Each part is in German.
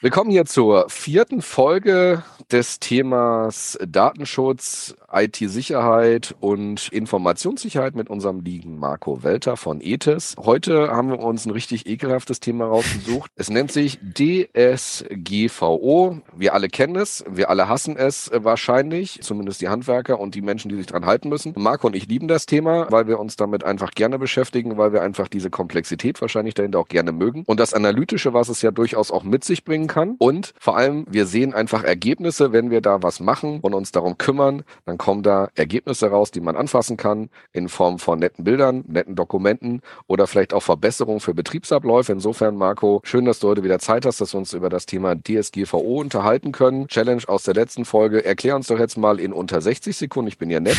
Wir kommen hier zur vierten Folge des Themas Datenschutz, IT-Sicherheit und Informationssicherheit mit unserem lieben Marco Welter von ETES. Heute haben wir uns ein richtig ekelhaftes Thema rausgesucht. Es nennt sich DSGVO. Wir alle kennen es, wir alle hassen es wahrscheinlich, zumindest die Handwerker und die Menschen, die sich dran halten müssen. Marco und ich lieben das Thema, weil wir uns damit einfach gerne beschäftigen, weil wir einfach diese Komplexität wahrscheinlich dahinter auch gerne mögen und das Analytische, was es ja durchaus auch mit sich bringen kann. Und vor allem, wir sehen einfach Ergebnisse, wenn wir da was machen und uns darum kümmern, dann kommen da Ergebnisse raus, die man anfassen kann, in Form von netten Bildern, netten Dokumenten oder vielleicht auch Verbesserungen für Betriebsabläufe. Insofern, Marco, schön, dass du heute wieder Zeit hast, dass wir uns über das Thema DSGVO unterhalten können. Challenge aus der letzten Folge. Erklär uns doch jetzt mal in unter 60 Sekunden, ich bin ja nett.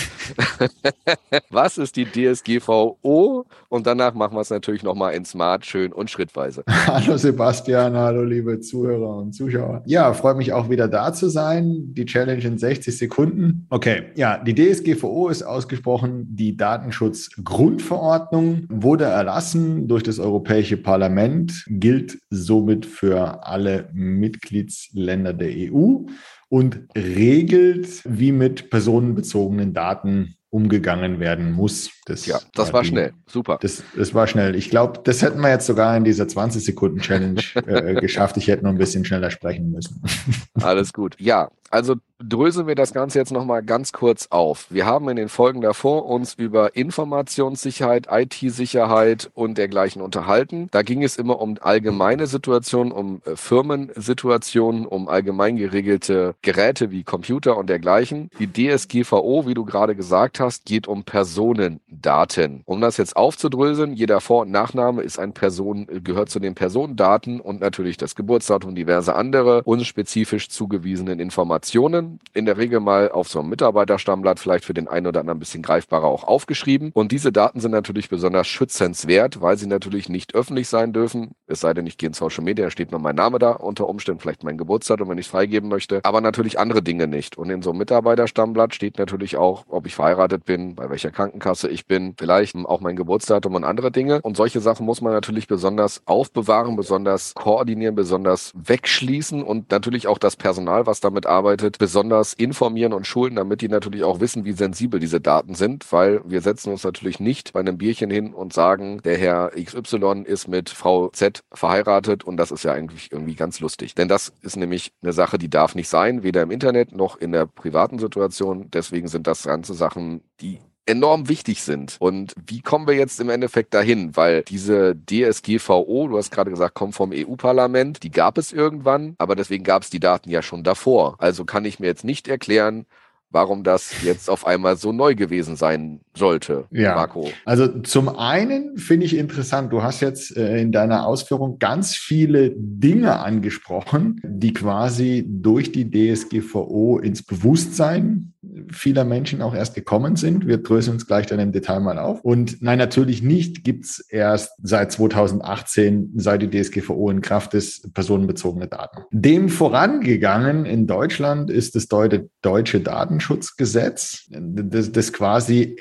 was ist die DSGVO? Und danach machen wir es natürlich nochmal in Smart, schön und schrittweise. Hallo Sebastian, hallo liebe Zuhörer und Zuschauer. Ja, freut mich auch wieder da zu sein. Die Challenge in 60 Sekunden. Okay, ja, die DSGVO ist ausgesprochen die Datenschutzgrundverordnung, wurde erlassen durch das Europäische Parlament, gilt somit für alle Mitgliedsländer der EU und regelt, wie mit personenbezogenen Daten umgegangen werden muss. Das ja, das war, die, schnell. Super. Das, das war schnell. Ich glaube, das hätten wir jetzt sogar in dieser 20-Sekunden-Challenge äh, geschafft. Ich hätte noch ein bisschen schneller sprechen müssen. Alles gut. Ja, also dröseln wir das Ganze jetzt nochmal ganz kurz auf. Wir haben in den Folgen davor uns über Informationssicherheit, IT-Sicherheit und dergleichen unterhalten. Da ging es immer um allgemeine Situationen, um äh, Firmensituationen, um allgemein geregelte Geräte wie Computer und dergleichen. Die DSGVO, wie du gerade gesagt hast, geht um Personendaten. Um das jetzt aufzudröseln, jeder Vor- und Nachname ist ein Person, gehört zu den Personendaten und natürlich das Geburtsdatum, diverse andere unspezifisch zugewiesenen Informationen. In der Regel mal auf so einem Mitarbeiterstammblatt, vielleicht für den einen oder anderen ein bisschen greifbarer auch aufgeschrieben. Und diese Daten sind natürlich besonders schützenswert, weil sie natürlich nicht öffentlich sein dürfen. Es sei denn, ich gehe in Social Media, steht nur mein Name da, unter Umständen vielleicht mein Geburtsdatum, wenn ich es freigeben möchte, aber natürlich andere Dinge nicht. Und in so einem Mitarbeiterstammblatt steht natürlich auch, ob ich verheiratet bin, bei welcher Krankenkasse ich bin, vielleicht auch mein Geburtsdatum und andere Dinge. Und solche Sachen muss man natürlich besonders aufbewahren, besonders koordinieren, besonders wegschließen und natürlich auch das Personal, was damit arbeitet, besonders informieren und schulen, damit die natürlich auch wissen, wie sensibel diese Daten sind, weil wir setzen uns natürlich nicht bei einem Bierchen hin und sagen, der Herr XY ist mit Frau Z verheiratet und das ist ja eigentlich irgendwie ganz lustig. Denn das ist nämlich eine Sache, die darf nicht sein, weder im Internet noch in der privaten Situation. Deswegen sind das ganze Sachen, die enorm wichtig sind. Und wie kommen wir jetzt im Endeffekt dahin? Weil diese DSGVO, du hast gerade gesagt, kommt vom EU-Parlament, die gab es irgendwann, aber deswegen gab es die Daten ja schon davor. Also kann ich mir jetzt nicht erklären, warum das jetzt auf einmal so neu gewesen sein sollte, ja. Marco. Also zum einen finde ich interessant, du hast jetzt äh, in deiner Ausführung ganz viele Dinge angesprochen, die quasi durch die DSGVO ins Bewusstsein vieler Menschen auch erst gekommen sind. Wir dröseln uns gleich dann im Detail mal auf. Und nein, natürlich nicht gibt's erst seit 2018, seit die DSGVO in Kraft ist, personenbezogene Daten. Dem vorangegangen in Deutschland ist das deutsche Datenschutzgesetz, das, das quasi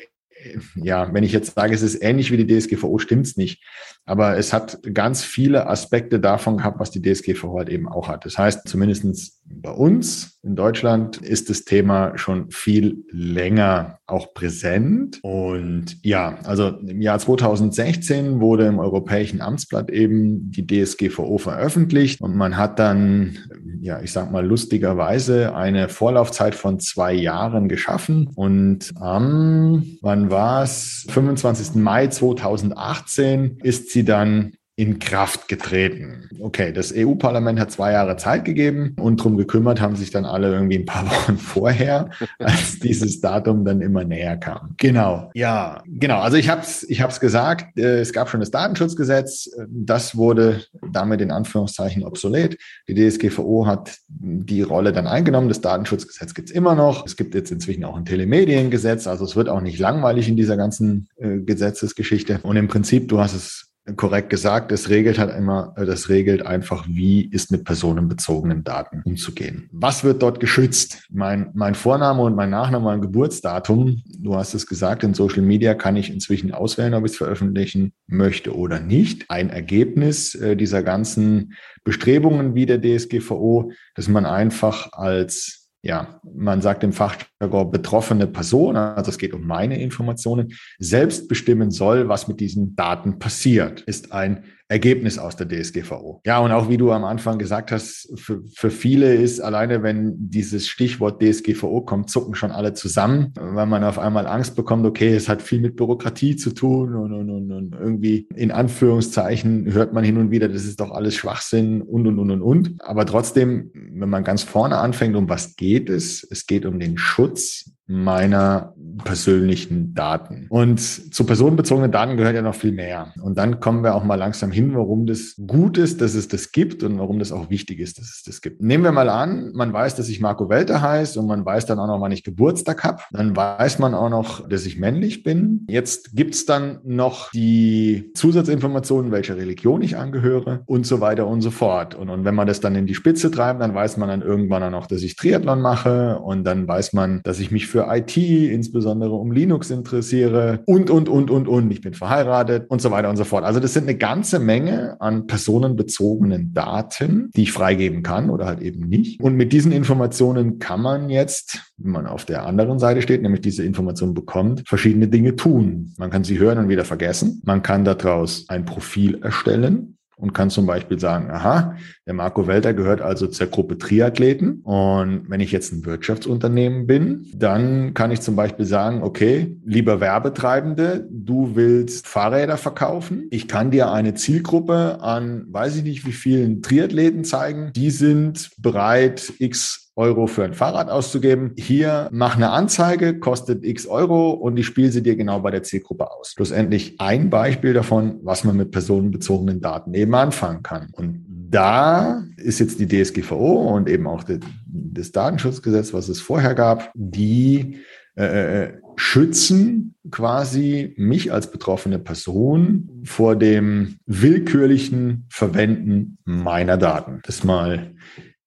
ja, wenn ich jetzt sage, es ist ähnlich wie die DSGVO, stimmt's nicht. Aber es hat ganz viele Aspekte davon gehabt, was die DSGVO halt eben auch hat. Das heißt, zumindestens bei uns in Deutschland ist das Thema schon viel länger auch präsent. Und ja, also im Jahr 2016 wurde im Europäischen Amtsblatt eben die DSGVO veröffentlicht und man hat dann, ja, ich sag mal lustigerweise eine Vorlaufzeit von zwei Jahren geschaffen. Und am, wann war es? 25. Mai 2018 ist sie dann in Kraft getreten. Okay, das EU-Parlament hat zwei Jahre Zeit gegeben und drum gekümmert haben sich dann alle irgendwie ein paar Wochen vorher, als dieses Datum dann immer näher kam. Genau, ja, genau. Also ich habe es ich hab's gesagt, äh, es gab schon das Datenschutzgesetz, das wurde damit in Anführungszeichen obsolet. Die DSGVO hat die Rolle dann eingenommen. Das Datenschutzgesetz gibt's immer noch. Es gibt jetzt inzwischen auch ein Telemediengesetz, also es wird auch nicht langweilig in dieser ganzen äh, Gesetzesgeschichte. Und im Prinzip, du hast es korrekt gesagt. Es regelt halt immer, das regelt einfach, wie ist mit personenbezogenen Daten umzugehen. Was wird dort geschützt? Mein, mein Vorname und mein Nachname, mein Geburtsdatum. Du hast es gesagt, in Social Media kann ich inzwischen auswählen, ob ich es veröffentlichen möchte oder nicht. Ein Ergebnis äh, dieser ganzen Bestrebungen wie der DSGVO, dass man einfach als ja, man sagt im Fachjargon betroffene Person, also es geht um meine Informationen, selbst bestimmen soll, was mit diesen Daten passiert, ist ein Ergebnis aus der DSGVO. Ja, und auch wie du am Anfang gesagt hast, für, für viele ist alleine, wenn dieses Stichwort DSGVO kommt, zucken schon alle zusammen, weil man auf einmal Angst bekommt, okay, es hat viel mit Bürokratie zu tun und, und, und, und irgendwie in Anführungszeichen hört man hin und wieder, das ist doch alles Schwachsinn und, und, und, und, und. Aber trotzdem, wenn man ganz vorne anfängt, um was geht es? Es geht um den Schutz meiner persönlichen Daten. Und zu personenbezogenen Daten gehört ja noch viel mehr. Und dann kommen wir auch mal langsam hin, warum das gut ist, dass es das gibt und warum das auch wichtig ist, dass es das gibt. Nehmen wir mal an, man weiß, dass ich Marco Welter heiße und man weiß dann auch noch, wann ich Geburtstag habe. Dann weiß man auch noch, dass ich männlich bin. Jetzt gibt's dann noch die Zusatzinformationen, welcher Religion ich angehöre und so weiter und so fort. Und, und wenn man das dann in die Spitze treibt, dann weiß man dann irgendwann auch noch, dass ich Triathlon mache und dann weiß man, dass ich mich für IT, insbesondere um Linux interessiere und, und, und, und, und. Ich bin verheiratet und so weiter und so fort. Also das sind eine ganze Menge an personenbezogenen Daten, die ich freigeben kann oder halt eben nicht. Und mit diesen Informationen kann man jetzt, wenn man auf der anderen Seite steht, nämlich diese Informationen bekommt, verschiedene Dinge tun. Man kann sie hören und wieder vergessen. Man kann daraus ein Profil erstellen und kann zum Beispiel sagen, aha, der Marco Welter gehört also zur Gruppe Triathleten. Und wenn ich jetzt ein Wirtschaftsunternehmen bin, dann kann ich zum Beispiel sagen, okay, lieber Werbetreibende, du willst Fahrräder verkaufen. Ich kann dir eine Zielgruppe an, weiß ich nicht wie vielen Triathleten zeigen. Die sind bereit, x Euro für ein Fahrrad auszugeben. Hier mach eine Anzeige, kostet x Euro und ich spiele sie dir genau bei der Zielgruppe aus. Schlussendlich ein Beispiel davon, was man mit personenbezogenen Daten eben anfangen kann. Und da ist jetzt die DSGVO und eben auch das Datenschutzgesetz, was es vorher gab, die äh, äh, schützen quasi mich als betroffene Person vor dem willkürlichen Verwenden meiner Daten. Das mal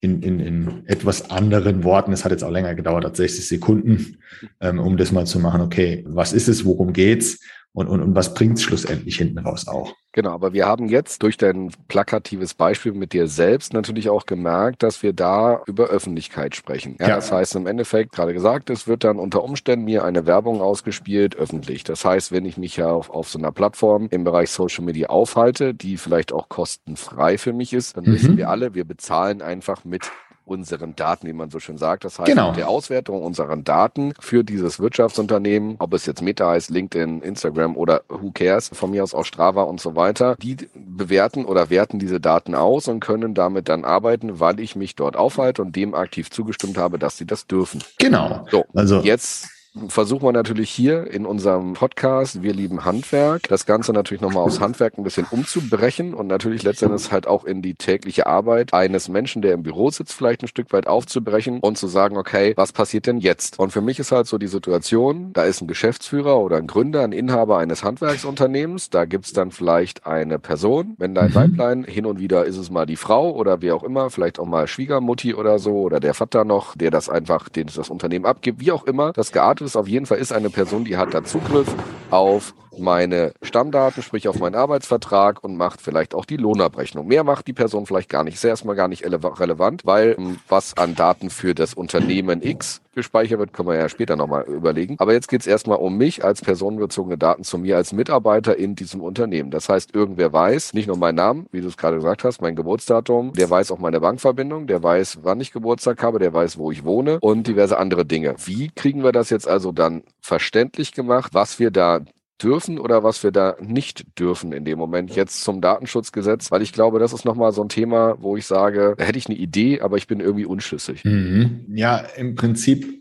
in, in, in etwas anderen Worten, es hat jetzt auch länger gedauert als 60 Sekunden, ähm, um das mal zu machen, okay, was ist es, worum geht's und, und, und was bringt's schlussendlich hinten raus auch? Genau, aber wir haben jetzt durch dein plakatives Beispiel mit dir selbst natürlich auch gemerkt, dass wir da über Öffentlichkeit sprechen. Ja, ja. Das heißt im Endeffekt, gerade gesagt, es wird dann unter Umständen mir eine Werbung ausgespielt, öffentlich. Das heißt, wenn ich mich ja auf, auf so einer Plattform im Bereich Social Media aufhalte, die vielleicht auch kostenfrei für mich ist, dann mhm. wissen wir alle, wir bezahlen einfach mit unseren Daten, wie man so schön sagt. Das heißt, genau. mit der Auswertung unserer Daten für dieses Wirtschaftsunternehmen, ob es jetzt Meta heißt, LinkedIn, Instagram oder who cares, von mir aus auch Strava und so weiter, die bewerten oder werten diese Daten aus und können damit dann arbeiten, weil ich mich dort aufhalte und dem aktiv zugestimmt habe, dass sie das dürfen. Genau. So, also jetzt versuchen wir natürlich hier in unserem Podcast, wir lieben Handwerk, das Ganze natürlich nochmal aus Handwerk ein bisschen umzubrechen und natürlich letztendlich halt auch in die tägliche Arbeit eines Menschen, der im Büro sitzt, vielleicht ein Stück weit aufzubrechen und zu sagen, okay, was passiert denn jetzt? Und für mich ist halt so die Situation, da ist ein Geschäftsführer oder ein Gründer, ein Inhaber eines Handwerksunternehmens, da gibt's dann vielleicht eine Person, wenn dein mhm. Weiblein, hin und wieder ist es mal die Frau oder wie auch immer, vielleicht auch mal Schwiegermutti oder so oder der Vater noch, der das einfach, den das Unternehmen abgibt, wie auch immer, das geartet ist auf jeden Fall ist eine Person, die hat da Zugriff auf meine Stammdaten, sprich auf meinen Arbeitsvertrag und macht vielleicht auch die Lohnabrechnung. Mehr macht die Person vielleicht gar nicht. Ist erstmal gar nicht relevant, weil ähm, was an Daten für das Unternehmen X gespeichert wird, können wir ja später nochmal überlegen. Aber jetzt geht es erstmal um mich als personenbezogene Daten zu mir als Mitarbeiter in diesem Unternehmen. Das heißt, irgendwer weiß, nicht nur meinen Namen, wie du es gerade gesagt hast, mein Geburtsdatum, der weiß auch meine Bankverbindung, der weiß, wann ich Geburtstag habe, der weiß, wo ich wohne und diverse andere Dinge. Wie kriegen wir das jetzt also dann verständlich gemacht, was wir da dürfen oder was wir da nicht dürfen in dem Moment jetzt zum Datenschutzgesetz, weil ich glaube, das ist nochmal so ein Thema, wo ich sage, da hätte ich eine Idee, aber ich bin irgendwie unschlüssig. Mhm. Ja, im Prinzip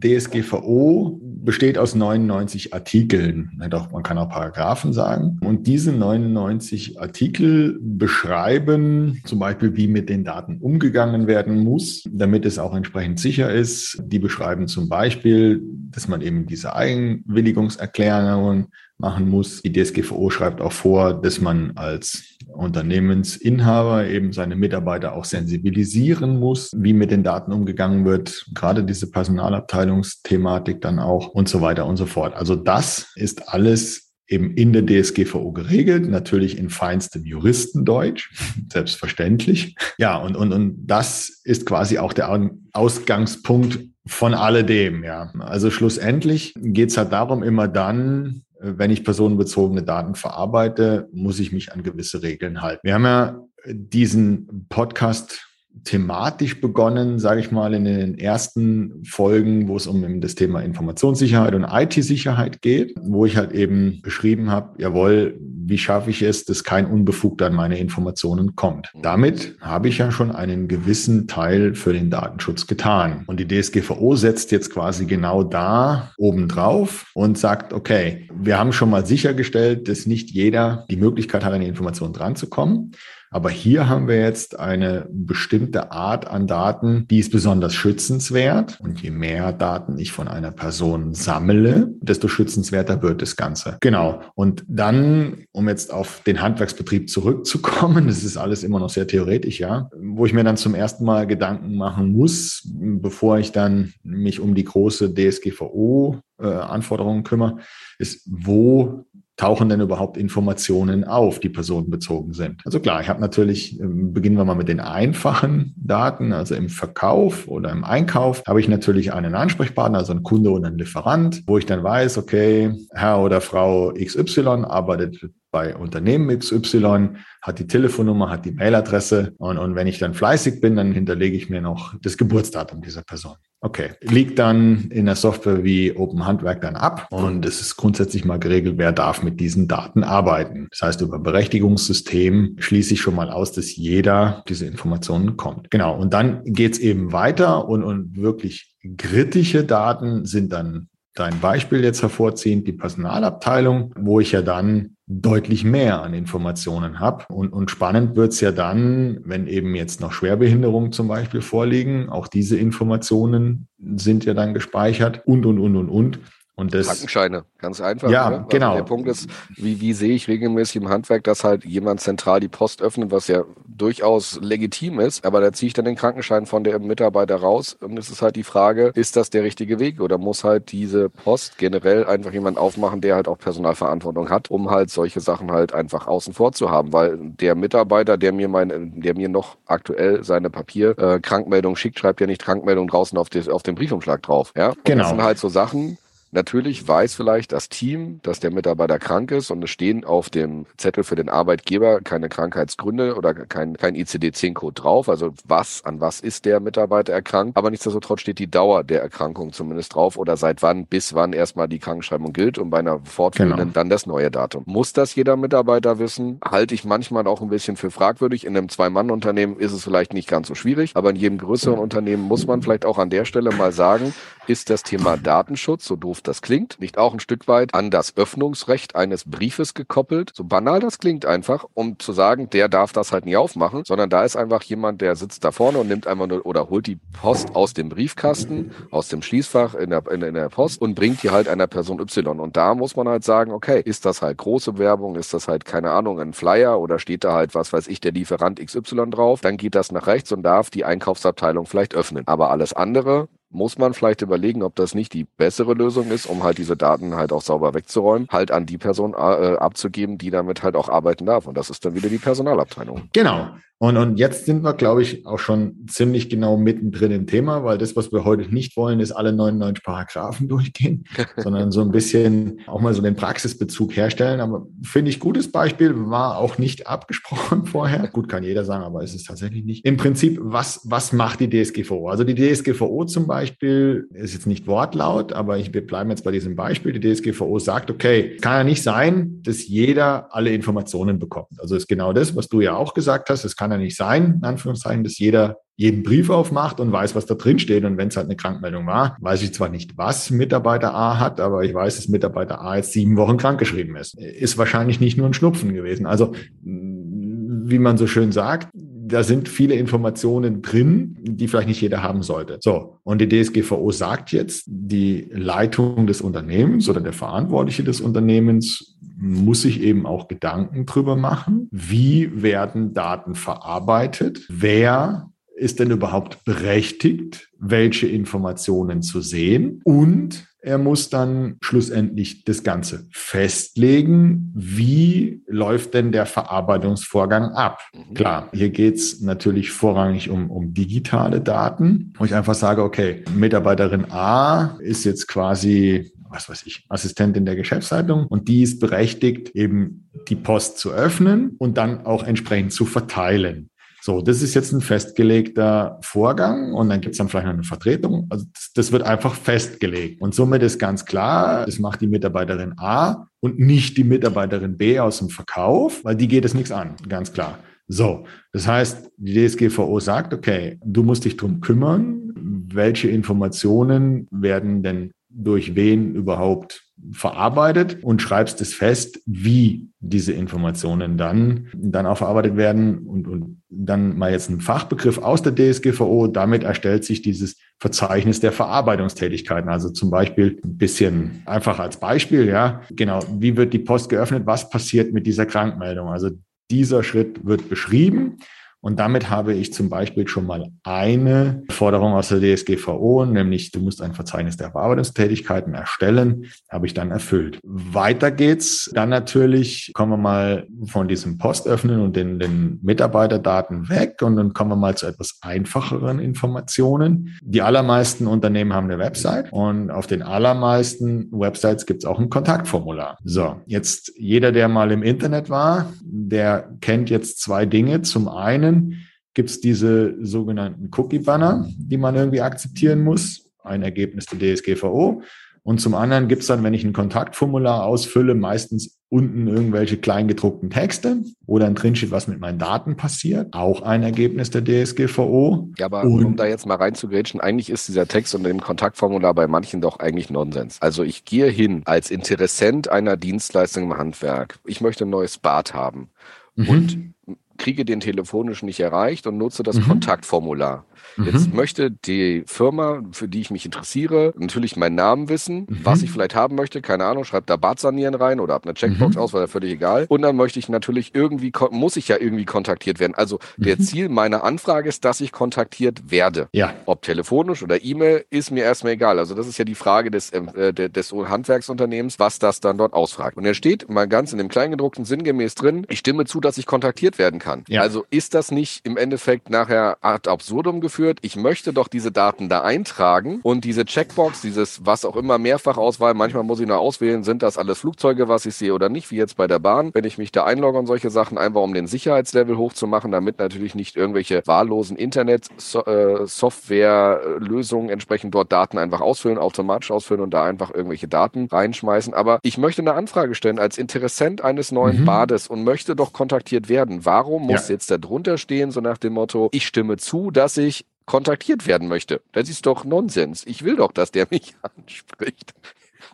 DSGVO besteht aus 99 Artikeln. Doch, man kann auch Paragraphen sagen. Und diese 99 Artikel beschreiben zum Beispiel, wie mit den Daten umgegangen werden muss, damit es auch entsprechend sicher ist. Die beschreiben zum Beispiel, dass man eben diese Eigenwilligungserklärungen machen muss. Die DSGVO schreibt auch vor, dass man als Unternehmensinhaber eben seine Mitarbeiter auch sensibilisieren muss, wie mit den Daten umgegangen wird, gerade diese Personalabteilungsthematik dann auch und so weiter und so fort. Also das ist alles eben in der DSGVO geregelt, natürlich in feinstem Juristendeutsch, selbstverständlich. Ja, und, und, und das ist quasi auch der Ausgangspunkt von alledem, ja. Also schlussendlich geht es halt darum, immer dann, wenn ich personenbezogene Daten verarbeite, muss ich mich an gewisse Regeln halten. Wir haben ja diesen Podcast thematisch begonnen, sage ich mal, in den ersten Folgen, wo es um das Thema Informationssicherheit und IT-Sicherheit geht, wo ich halt eben beschrieben habe, jawohl, wie schaffe ich es, dass kein Unbefugter an meine Informationen kommt. Damit habe ich ja schon einen gewissen Teil für den Datenschutz getan. Und die DSGVO setzt jetzt quasi genau da obendrauf und sagt, okay, wir haben schon mal sichergestellt, dass nicht jeder die Möglichkeit hat, an die Informationen dranzukommen. Aber hier haben wir jetzt eine bestimmte Art an Daten, die ist besonders schützenswert. Und je mehr Daten ich von einer Person sammle, desto schützenswerter wird das Ganze. Genau. Und dann, um jetzt auf den Handwerksbetrieb zurückzukommen, das ist alles immer noch sehr theoretisch, ja, wo ich mir dann zum ersten Mal Gedanken machen muss, bevor ich dann mich um die große DSGVO äh, kümmere, ist, wo tauchen denn überhaupt Informationen auf, die personenbezogen sind? Also klar, ich habe natürlich, ähm, beginnen wir mal mit den einfachen Daten, also im Verkauf oder im Einkauf habe ich natürlich einen Ansprechpartner, also einen Kunde oder einen Lieferant, wo ich dann weiß, okay, Herr oder Frau XY arbeitet bei Unternehmen XY, hat die Telefonnummer, hat die Mailadresse und, und wenn ich dann fleißig bin, dann hinterlege ich mir noch das Geburtsdatum dieser Person. Okay, liegt dann in der Software wie Open Handwerk dann ab und es ist grundsätzlich mal geregelt, wer darf mit diesen Daten arbeiten. Das heißt, über Berechtigungssystem schließe ich schon mal aus, dass jeder diese Informationen kommt. Genau, und dann geht's eben weiter und, und wirklich kritische Daten sind dann dein Beispiel jetzt hervorziehend, die Personalabteilung, wo ich ja dann deutlich mehr an Informationen habe. Und, und spannend wird's ja dann, wenn eben jetzt noch Schwerbehinderungen zum Beispiel vorliegen. Auch diese Informationen sind ja dann gespeichert und, und, und, und, und. Und das, Krankenscheine, ganz einfach. Ja, ne? also genau. Der Punkt ist, wie, wie sehe ich regelmäßig im Handwerk, dass halt jemand zentral die Post öffnet, was ja durchaus legitim ist, aber da ziehe ich dann den Krankenschein von der Mitarbeiter raus und es ist halt die Frage, ist das der richtige Weg oder muss halt diese Post generell einfach jemand aufmachen, der halt auch Personalverantwortung hat, um halt solche Sachen halt einfach außen vor zu haben, weil der Mitarbeiter, der mir mein, der mir noch aktuell seine Papier-Krankmeldung äh, schickt, schreibt ja nicht Krankmeldung draußen auf, des, auf dem Briefumschlag drauf, ja? Und genau. Das sind halt so Sachen, Natürlich weiß vielleicht das Team, dass der Mitarbeiter krank ist und es stehen auf dem Zettel für den Arbeitgeber keine Krankheitsgründe oder kein, kein ICD-10-Code drauf. Also was, an was ist der Mitarbeiter erkrankt? Aber nichtsdestotrotz steht die Dauer der Erkrankung zumindest drauf oder seit wann bis wann erstmal die Krankenschreibung gilt und bei einer fortführenden genau. dann das neue Datum. Muss das jeder Mitarbeiter wissen? Halte ich manchmal auch ein bisschen für fragwürdig. In einem Zwei-Mann-Unternehmen ist es vielleicht nicht ganz so schwierig, aber in jedem größeren Unternehmen muss man vielleicht auch an der Stelle mal sagen, ist das Thema Datenschutz, so doof das klingt, nicht auch ein Stück weit an das Öffnungsrecht eines Briefes gekoppelt? So banal das klingt einfach, um zu sagen, der darf das halt nie aufmachen, sondern da ist einfach jemand, der sitzt da vorne und nimmt einfach nur oder holt die Post aus dem Briefkasten, aus dem Schließfach in der, in, in der Post und bringt die halt einer Person Y. Und da muss man halt sagen, okay, ist das halt große Werbung, ist das halt, keine Ahnung, ein Flyer oder steht da halt, was weiß ich, der Lieferant XY drauf, dann geht das nach rechts und darf die Einkaufsabteilung vielleicht öffnen. Aber alles andere muss man vielleicht überlegen, ob das nicht die bessere Lösung ist, um halt diese Daten halt auch sauber wegzuräumen, halt an die Person äh, abzugeben, die damit halt auch arbeiten darf. Und das ist dann wieder die Personalabteilung. Genau. Und, und jetzt sind wir, glaube ich, auch schon ziemlich genau mittendrin im Thema, weil das, was wir heute nicht wollen, ist alle 99 Paragraphen durchgehen, sondern so ein bisschen auch mal so den Praxisbezug herstellen. Aber finde ich, gutes Beispiel, war auch nicht abgesprochen vorher. Gut, kann jeder sagen, aber ist es tatsächlich nicht. Im Prinzip, was, was macht die DSGVO? Also die DSGVO zum Beispiel ist jetzt nicht wortlaut, aber ich, wir bleiben jetzt bei diesem Beispiel. Die DSGVO sagt, okay, kann ja nicht sein, dass jeder alle Informationen bekommt. Also ist genau das, was du ja auch gesagt hast. Es kann kann ja nicht sein, in Anführungszeichen, dass jeder jeden Brief aufmacht und weiß, was da drin steht. Und wenn es halt eine Krankmeldung war, weiß ich zwar nicht, was Mitarbeiter A hat, aber ich weiß, dass Mitarbeiter A jetzt sieben Wochen krankgeschrieben ist. Ist wahrscheinlich nicht nur ein Schnupfen gewesen. Also, wie man so schön sagt, da sind viele Informationen drin, die vielleicht nicht jeder haben sollte. So, und die DSGVO sagt jetzt, die Leitung des Unternehmens oder der Verantwortliche des Unternehmens muss sich eben auch Gedanken drüber machen, wie werden Daten verarbeitet, wer ist denn überhaupt berechtigt, welche Informationen zu sehen? Und er muss dann schlussendlich das Ganze festlegen, wie läuft denn der Verarbeitungsvorgang ab. Mhm. Klar, hier geht's natürlich vorrangig um, um digitale Daten, wo ich einfach sage, okay, Mitarbeiterin A ist jetzt quasi was weiß ich, Assistentin der Geschäftsleitung und die ist berechtigt, eben die Post zu öffnen und dann auch entsprechend zu verteilen. So, das ist jetzt ein festgelegter Vorgang und dann gibt es dann vielleicht noch eine Vertretung. Also das, das, wird einfach festgelegt. Und somit ist ganz klar, das macht die Mitarbeiterin A und nicht die Mitarbeiterin B aus dem Verkauf, weil die geht es nichts an, ganz klar. So, das heißt, die DSGVO sagt, okay, du musst dich drum kümmern, welche Informationen werden denn durch wen überhaupt verarbeitet und schreibst es fest, wie diese Informationen dann, dann auch verarbeitet werden und, und dann mal jetzt ein Fachbegriff aus der DSGVO. Damit erstellt sich dieses Verzeichnis der Verarbeitungstätigkeiten. Also zum Beispiel ein bisschen einfach als Beispiel, ja, genau, wie wird die Post geöffnet? Was passiert mit dieser Krankmeldung? Also dieser Schritt wird beschrieben und damit habe ich zum Beispiel schon mal eine Forderung aus der DSGVO, nämlich du musst ein Verzeichnis der Bearbeitungstätigkeiten erstellen, habe ich dann erfüllt. Weiter geht's dann natürlich, kommen wir mal von diesem Postöffnen und den, den Mitarbeiterdaten weg und dann kommen wir mal zu etwas einfacheren Informationen. Die allermeisten Unternehmen haben eine Website und auf den allermeisten Websites gibt es auch ein Kontaktformular. So, jetzt jeder, der mal im Internet war, der kennt jetzt zwei Dinge. Zum einen einen gibt es diese sogenannten Cookie-Banner, die man irgendwie akzeptieren muss, ein Ergebnis der DSGVO. Und zum anderen gibt es dann, wenn ich ein Kontaktformular ausfülle, meistens unten irgendwelche kleingedruckten Texte, wo dann drin steht, was mit meinen Daten passiert. Auch ein Ergebnis der DSGVO. Ja, aber Und um da jetzt mal reinzugrätschen, eigentlich ist dieser Text unter dem Kontaktformular bei manchen doch eigentlich Nonsens. Also ich gehe hin als Interessent einer Dienstleistung im Handwerk. Ich möchte ein neues Bad haben. Mhm. Und kriege den telefonisch nicht erreicht und nutze das mhm. Kontaktformular. Jetzt mhm. möchte die Firma, für die ich mich interessiere, natürlich meinen Namen wissen, mhm. was ich vielleicht haben möchte. Keine Ahnung, schreibt da Bad sanieren rein oder ab einer Checkbox mhm. aus, weil ja völlig egal. Und dann möchte ich natürlich irgendwie, muss ich ja irgendwie kontaktiert werden. Also der mhm. Ziel meiner Anfrage ist, dass ich kontaktiert werde. Ja. Ob telefonisch oder E-Mail, ist mir erstmal egal. Also das ist ja die Frage des, ähm, äh, des Handwerksunternehmens, was das dann dort ausfragt. Und er steht mal ganz in dem Kleingedruckten sinngemäß drin, ich stimme zu, dass ich kontaktiert werden kann. Ja. Also ist das nicht im Endeffekt nachher ad absurdum geführt? geführt, ich möchte doch diese Daten da eintragen und diese Checkbox, dieses was auch immer Mehrfachauswahl, manchmal muss ich noch auswählen, sind das alles Flugzeuge, was ich sehe oder nicht, wie jetzt bei der Bahn, wenn ich mich da einlogge und solche Sachen, einfach um den Sicherheitslevel hochzumachen, damit natürlich nicht irgendwelche wahllosen Internet-Software-Lösungen entsprechend dort Daten einfach ausfüllen, automatisch ausfüllen und da einfach irgendwelche Daten reinschmeißen. Aber ich möchte eine Anfrage stellen als Interessent eines neuen mhm. Bades und möchte doch kontaktiert werden. Warum muss ja. jetzt da drunter stehen, so nach dem Motto, ich stimme zu, dass ich kontaktiert werden möchte. Das ist doch Nonsens. Ich will doch, dass der mich anspricht.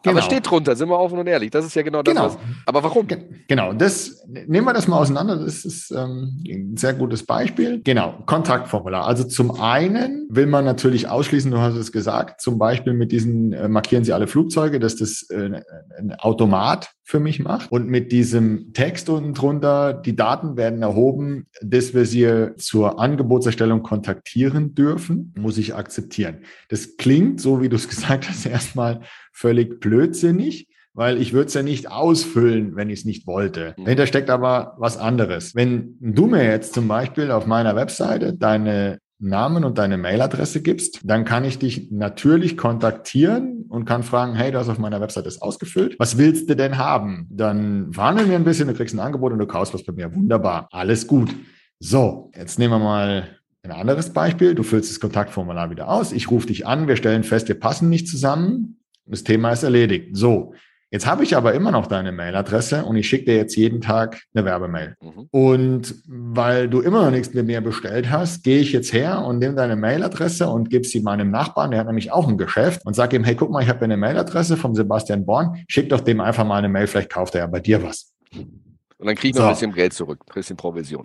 Genau. Aber steht drunter, sind wir offen und ehrlich. Das ist ja genau das. Genau. Was, aber warum? Genau, das nehmen wir das mal auseinander. Das ist ähm, ein sehr gutes Beispiel. Genau, Kontaktformular. Also zum einen will man natürlich ausschließen, du hast es gesagt, zum Beispiel mit diesen äh, markieren Sie alle Flugzeuge, dass das äh, ein Automat für mich macht. Und mit diesem Text unten drunter, die Daten werden erhoben, dass wir sie zur Angebotserstellung kontaktieren dürfen, muss ich akzeptieren. Das klingt, so wie du es gesagt hast, erstmal völlig blödsinnig, weil ich würde es ja nicht ausfüllen, wenn ich es nicht wollte. Mhm. Dahinter steckt aber was anderes. Wenn du mir jetzt zum Beispiel auf meiner Webseite deine Namen und deine Mailadresse gibst, dann kann ich dich natürlich kontaktieren und kann fragen, hey, du hast auf meiner Webseite das ausgefüllt. Was willst du denn haben? Dann verhandeln wir ein bisschen, du kriegst ein Angebot und du kaufst was bei mir. Wunderbar, alles gut. So, jetzt nehmen wir mal ein anderes Beispiel. Du füllst das Kontaktformular wieder aus. Ich rufe dich an. Wir stellen fest, wir passen nicht zusammen. Das Thema ist erledigt. So, Jetzt habe ich aber immer noch deine Mailadresse und ich schicke dir jetzt jeden Tag eine Werbemail. Mhm. Und weil du immer noch nichts mit mir bestellt hast, gehe ich jetzt her und nehme deine Mailadresse und gebe sie meinem Nachbarn, der hat nämlich auch ein Geschäft und sage ihm, hey, guck mal, ich habe eine Mailadresse vom Sebastian Born, schick doch dem einfach mal eine Mail, vielleicht kauft er ja bei dir was. Und dann kriege ich noch so. ein bisschen Geld zurück, ein bisschen Provision.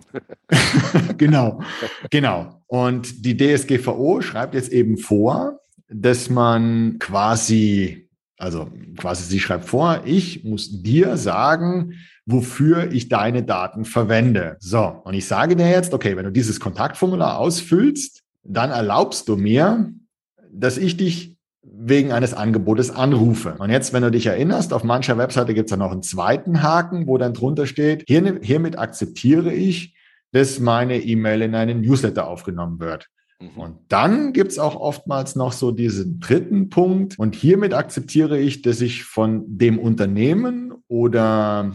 genau, genau. Und die DSGVO schreibt jetzt eben vor, dass man quasi, also quasi sie schreibt vor, ich muss dir sagen, wofür ich deine Daten verwende. So, und ich sage dir jetzt, okay, wenn du dieses Kontaktformular ausfüllst, dann erlaubst du mir, dass ich dich wegen eines Angebotes anrufe. Und jetzt, wenn du dich erinnerst, auf mancher Webseite gibt es dann noch einen zweiten Haken, wo dann drunter steht, hiermit akzeptiere ich, dass meine E-Mail in einen Newsletter aufgenommen wird. Mhm. Und dann gibt es auch oftmals noch so diesen dritten Punkt. Und hiermit akzeptiere ich, dass ich von dem Unternehmen oder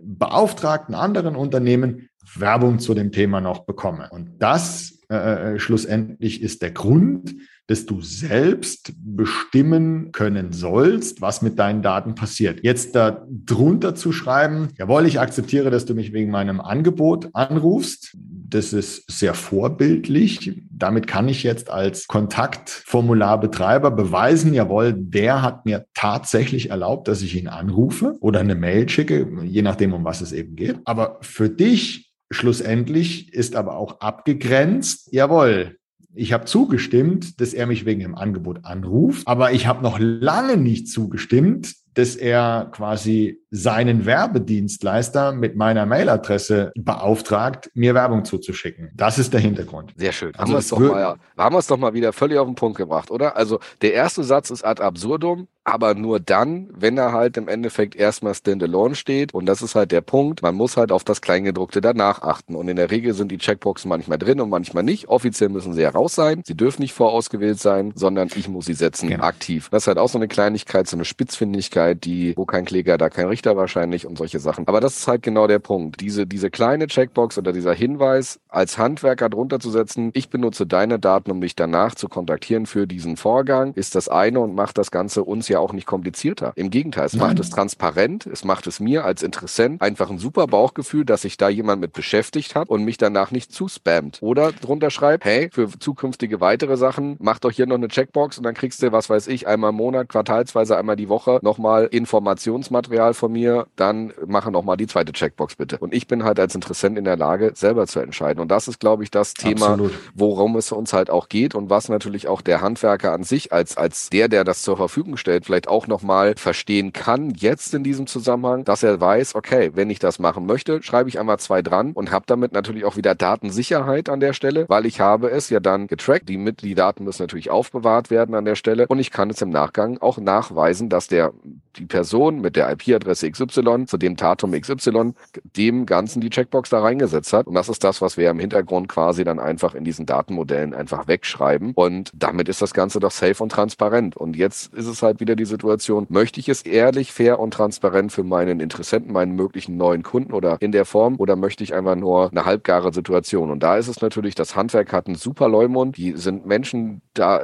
beauftragten anderen Unternehmen Werbung zu dem Thema noch bekomme. Und das äh, äh schlussendlich ist der Grund, dass du selbst bestimmen können sollst, was mit deinen Daten passiert. Jetzt da drunter zu schreiben, jawohl, ich akzeptiere, dass du mich wegen meinem Angebot anrufst. Das ist sehr vorbildlich. Damit kann ich jetzt als Kontaktformularbetreiber beweisen, jawohl, der hat mir tatsächlich erlaubt, dass ich ihn anrufe oder eine Mail schicke, je nachdem, um was es eben geht. Aber für dich schlussendlich ist aber auch abgegrenzt, jawohl, ich habe zugestimmt, dass er mich wegen dem Angebot anruft, aber ich habe noch lange nicht zugestimmt, dass er quasi seinen Werbedienstleister mit meiner Mailadresse beauftragt, mir Werbung zuzuschicken. Das ist der Hintergrund. Sehr schön. Also haben wir es doch, mal, haben wir es doch mal wieder völlig auf den Punkt gebracht, oder? Also der erste Satz ist ad absurdum aber nur dann, wenn er halt im Endeffekt erstmal standalone steht. Und das ist halt der Punkt. Man muss halt auf das Kleingedruckte danach achten. Und in der Regel sind die Checkboxen manchmal drin und manchmal nicht. Offiziell müssen sie heraus sein. Sie dürfen nicht vorausgewählt sein, sondern ich muss sie setzen, genau. aktiv. Das ist halt auch so eine Kleinigkeit, so eine Spitzfindigkeit, die, wo kein Kläger, da kein Richter wahrscheinlich und solche Sachen. Aber das ist halt genau der Punkt. Diese, diese kleine Checkbox oder dieser Hinweis, als Handwerker drunter zu setzen, ich benutze deine Daten, um mich danach zu kontaktieren für diesen Vorgang, ist das eine und macht das Ganze uns ja auch nicht komplizierter. Im Gegenteil, es Nein. macht es transparent, es macht es mir als Interessent einfach ein super Bauchgefühl, dass sich da jemand mit beschäftigt hat und mich danach nicht zuspammt. Oder drunter schreibt, hey, für zukünftige weitere Sachen, mach doch hier noch eine Checkbox und dann kriegst du, was weiß ich, einmal im Monat, quartalsweise einmal die Woche nochmal Informationsmaterial von mir, dann mache nochmal die zweite Checkbox bitte. Und ich bin halt als Interessent in der Lage, selber zu entscheiden. Und das ist, glaube ich, das Thema, Absolut. worum es uns halt auch geht und was natürlich auch der Handwerker an sich als, als der, der das zur Verfügung stellt, vielleicht auch nochmal verstehen kann, jetzt in diesem Zusammenhang, dass er weiß, okay, wenn ich das machen möchte, schreibe ich einmal zwei dran und habe damit natürlich auch wieder Datensicherheit an der Stelle, weil ich habe es ja dann getrackt. Die, mit, die Daten müssen natürlich aufbewahrt werden an der Stelle und ich kann es im Nachgang auch nachweisen, dass der die Person mit der IP-Adresse XY zu dem Datum XY dem Ganzen die Checkbox da reingesetzt hat. Und das ist das, was wir im Hintergrund quasi dann einfach in diesen Datenmodellen einfach wegschreiben. Und damit ist das Ganze doch safe und transparent. Und jetzt ist es halt wieder die Situation, möchte ich es ehrlich, fair und transparent für meinen Interessenten, meinen möglichen neuen Kunden oder in der Form oder möchte ich einfach nur eine halbgare Situation? Und da ist es natürlich, das Handwerk hat einen super Leumund. Die sind Menschen, da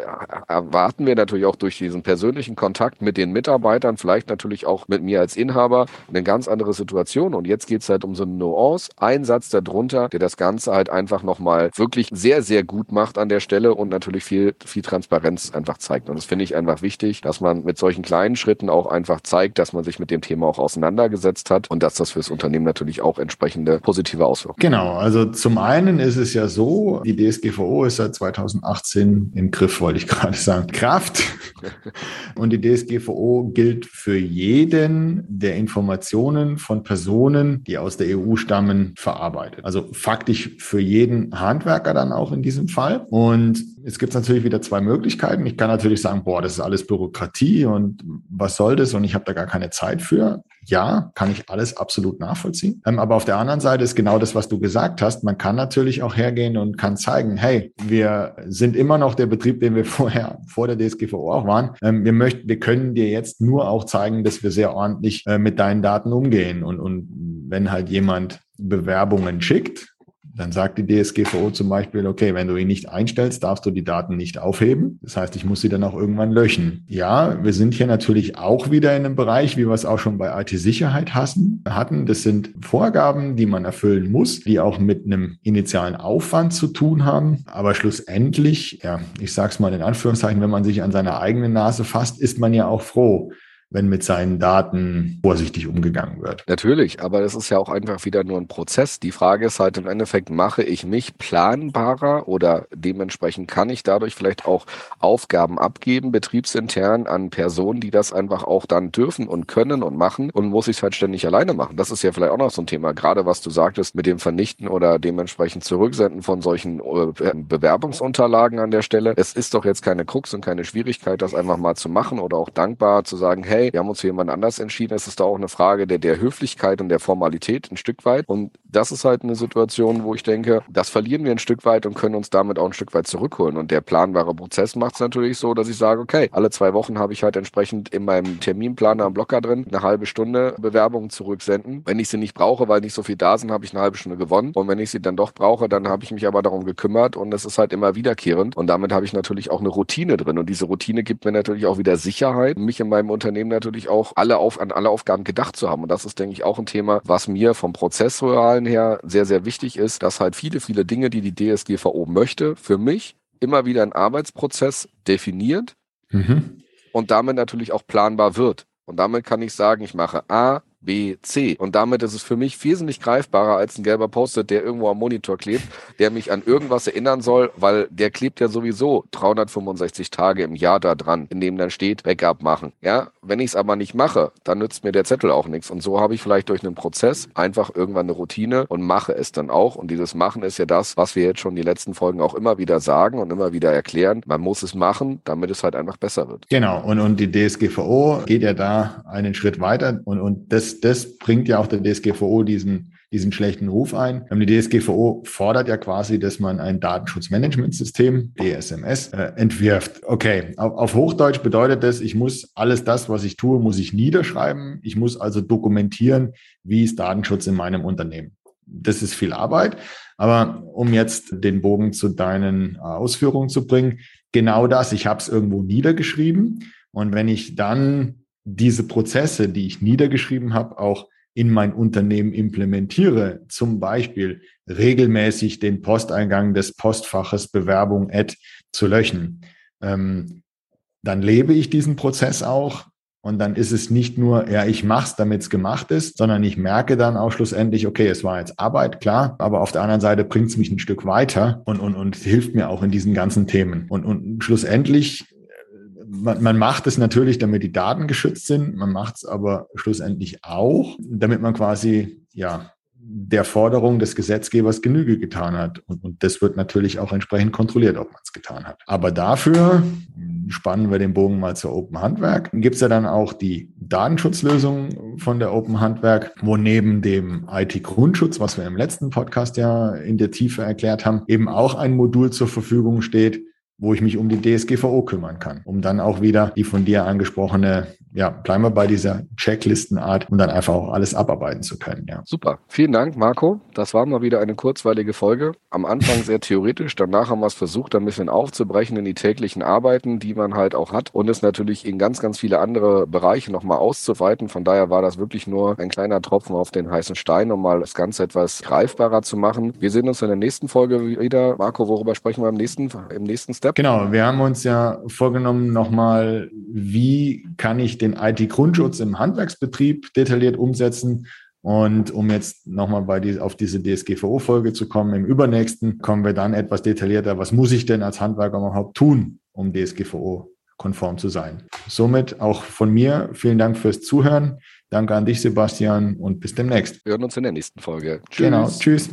erwarten wir natürlich auch durch diesen persönlichen Kontakt mit den Mitarbeitern, vielleicht natürlich auch mit mir als Inhaber, eine ganz andere Situation. Und jetzt geht es halt um so eine Nuance, ein Satz darunter, der das Ganze halt einfach nochmal wirklich sehr, sehr gut macht an der Stelle und natürlich viel, viel Transparenz einfach zeigt. Und das finde ich einfach wichtig, dass man mit solchen kleinen Schritten auch einfach zeigt, dass man sich mit dem Thema auch auseinandergesetzt hat und dass das fürs Unternehmen natürlich auch entsprechende positive Auswirkungen hat. Genau, also zum einen ist es ja so, die DSGVO ist seit 2018 im Griff, wollte ich gerade sagen, Kraft. Und die DSGVO gilt für jeden, der Informationen von Personen, die aus der EU stammen, verarbeitet. Also faktisch für jeden Handwerker dann auch in diesem Fall. Und es gibt natürlich wieder zwei Möglichkeiten. Ich kann natürlich sagen, boah, das ist alles Bürokratie und was soll das und ich habe da gar keine Zeit für. Ja, kann ich alles absolut nachvollziehen. Ähm, aber auf der anderen Seite ist genau das, was du gesagt hast. Man kann natürlich auch hergehen und kann zeigen, hey, wir sind immer noch der Betrieb, den wir vorher vor der DSGVO auch waren. Ähm, wir möchten, wir können dir jetzt nur auch zeigen, dass wir sehr ordentlich äh, mit deinen Daten umgehen. Und, und wenn halt jemand Bewerbungen schickt, dann sagt die DSGVO zum Beispiel, okay, wenn du ihn nicht einstellst, darfst du die Daten nicht aufheben. Das heißt, ich muss sie dann auch irgendwann löschen. Ja, wir sind hier natürlich auch wieder in einem Bereich, wie wir es auch schon bei IT-Sicherheit hatten. Das sind Vorgaben, die man erfüllen muss, die auch mit einem initialen Aufwand zu tun haben. Aber schlussendlich, ja, ich sage es mal in Anführungszeichen, wenn man sich an seine eigene Nase fasst, ist man ja auch froh, wenn mit seinen Daten vorsichtig umgegangen wird. Natürlich, aber das ist ja auch einfach wieder nur ein Prozess. Die Frage ist halt im Endeffekt, mache ich mich planbarer oder dementsprechend kann ich dadurch vielleicht auch Aufgaben abgeben, betriebsintern an Personen, die das einfach auch dann dürfen und können und machen und muss ich es halt ständig alleine machen. Das ist ja vielleicht auch noch so ein Thema, gerade was du sagtest mit dem Vernichten oder dementsprechend Zurücksenden von solchen äh, Bewerbungsunterlagen an der Stelle. Es ist doch jetzt keine Krux und keine Schwierigkeit, das einfach mal zu machen oder auch dankbar zu sagen, hey, hey, wir haben uns für jemand anders entschieden. Es ist da auch eine Frage der, der Höflichkeit und der Formalität ein Stück weit. Und das ist halt eine Situation, wo ich denke, das verlieren wir ein Stück weit und können uns damit auch ein Stück weit zurückholen. Und der planbare Prozess macht es natürlich so, dass ich sage, okay, alle zwei Wochen habe ich halt entsprechend in meinem Terminplaner am Blocker drin eine halbe Stunde Bewerbungen zurücksenden. Wenn ich sie nicht brauche, weil nicht so viel da sind, habe ich eine halbe Stunde gewonnen. Und wenn ich sie dann doch brauche, dann habe ich mich aber darum gekümmert und es ist halt immer wiederkehrend. Und damit habe ich natürlich auch eine Routine drin. Und diese Routine gibt mir natürlich auch wieder Sicherheit, mich in meinem Unternehmen natürlich auch alle auf, an alle Aufgaben gedacht zu haben. Und das ist, denke ich, auch ein Thema, was mir vom Prozessualen her sehr, sehr wichtig ist, dass halt viele, viele Dinge, die die DSGVO möchte, für mich immer wieder ein Arbeitsprozess definiert mhm. und damit natürlich auch planbar wird. Und damit kann ich sagen, ich mache A, B, C. Und damit ist es für mich wesentlich greifbarer als ein gelber Post-it, der irgendwo am Monitor klebt, der mich an irgendwas erinnern soll, weil der klebt ja sowieso 365 Tage im Jahr da dran, in dem dann steht, Backup machen. Ja, wenn ich es aber nicht mache, dann nützt mir der Zettel auch nichts. Und so habe ich vielleicht durch einen Prozess einfach irgendwann eine Routine und mache es dann auch. Und dieses Machen ist ja das, was wir jetzt schon die letzten Folgen auch immer wieder sagen und immer wieder erklären. Man muss es machen, damit es halt einfach besser wird. Genau. Und, und die DSGVO geht ja da einen Schritt weiter und, und das das, bringt ja auch der DSGVO diesen, diesen schlechten Ruf ein. Die DSGVO fordert ja quasi, dass man ein Datenschutzmanagementsystem, DSMS, äh, entwirft. Okay, auf, auf Hochdeutsch bedeutet das, ich muss alles das, was ich tue, muss ich niederschreiben. Ich muss also dokumentieren, wie ist Datenschutz in meinem Unternehmen. Das ist viel Arbeit. Aber um jetzt den Bogen zu deinen Ausführungen zu bringen, genau das, ich habe es irgendwo niedergeschrieben. Und wenn ich dann diese Prozesse, die ich niedergeschrieben habe, auch in mein Unternehmen implementiere, zum Beispiel regelmäßig den Posteingang des Postfaches Bewerbung Ad zu löschen, ähm, dann lebe ich diesen Prozess auch und dann ist es nicht nur, ja, ich mach's, damit es gemacht ist, sondern ich merke dann auch schlussendlich, okay, es war jetzt Arbeit, klar, aber auf der anderen Seite bringt es mich ein Stück weiter und, und, und hilft mir auch in diesen ganzen Themen. Und, und schlussendlich man, man macht es natürlich, damit die Daten geschützt sind. Man macht es aber schlussendlich auch, damit man quasi, ja, der Forderung des Gesetzgebers Genüge getan hat. Und, und das wird natürlich auch entsprechend kontrolliert, ob man es getan hat. Aber dafür spannen wir den Bogen mal zur Open Handwerk. Gibt es ja dann auch die Datenschutzlösung von der Open Handwerk, wo neben dem IT-Grundschutz, was wir im letzten Podcast ja in der Tiefe erklärt haben, eben auch ein Modul zur Verfügung steht, wo ich mich um die DSGVO kümmern kann, um dann auch wieder die von dir angesprochene, ja, bleiben wir bei dieser Checklistenart, um dann einfach auch alles abarbeiten zu können. Ja. Super. Vielen Dank, Marco. Das war mal wieder eine kurzweilige Folge. Am Anfang sehr theoretisch, danach haben wir es versucht, ein bisschen aufzubrechen in die täglichen Arbeiten, die man halt auch hat und es natürlich in ganz, ganz viele andere Bereiche nochmal auszuweiten. Von daher war das wirklich nur ein kleiner Tropfen auf den heißen Stein, um mal das Ganze etwas greifbarer zu machen. Wir sehen uns in der nächsten Folge wieder. Marco, worüber sprechen wir im nächsten, im nächsten Step? Genau, wir haben uns ja vorgenommen nochmal, wie kann ich den IT-Grundschutz im Handwerksbetrieb detailliert umsetzen. Und um jetzt nochmal bei die, auf diese DSGVO-Folge zu kommen, im übernächsten kommen wir dann etwas detaillierter. Was muss ich denn als Handwerker überhaupt tun, um DSGVO-konform zu sein? Somit auch von mir vielen Dank fürs Zuhören. Danke an dich, Sebastian, und bis demnächst. Wir hören uns in der nächsten Folge. Tschüss. Genau, tschüss.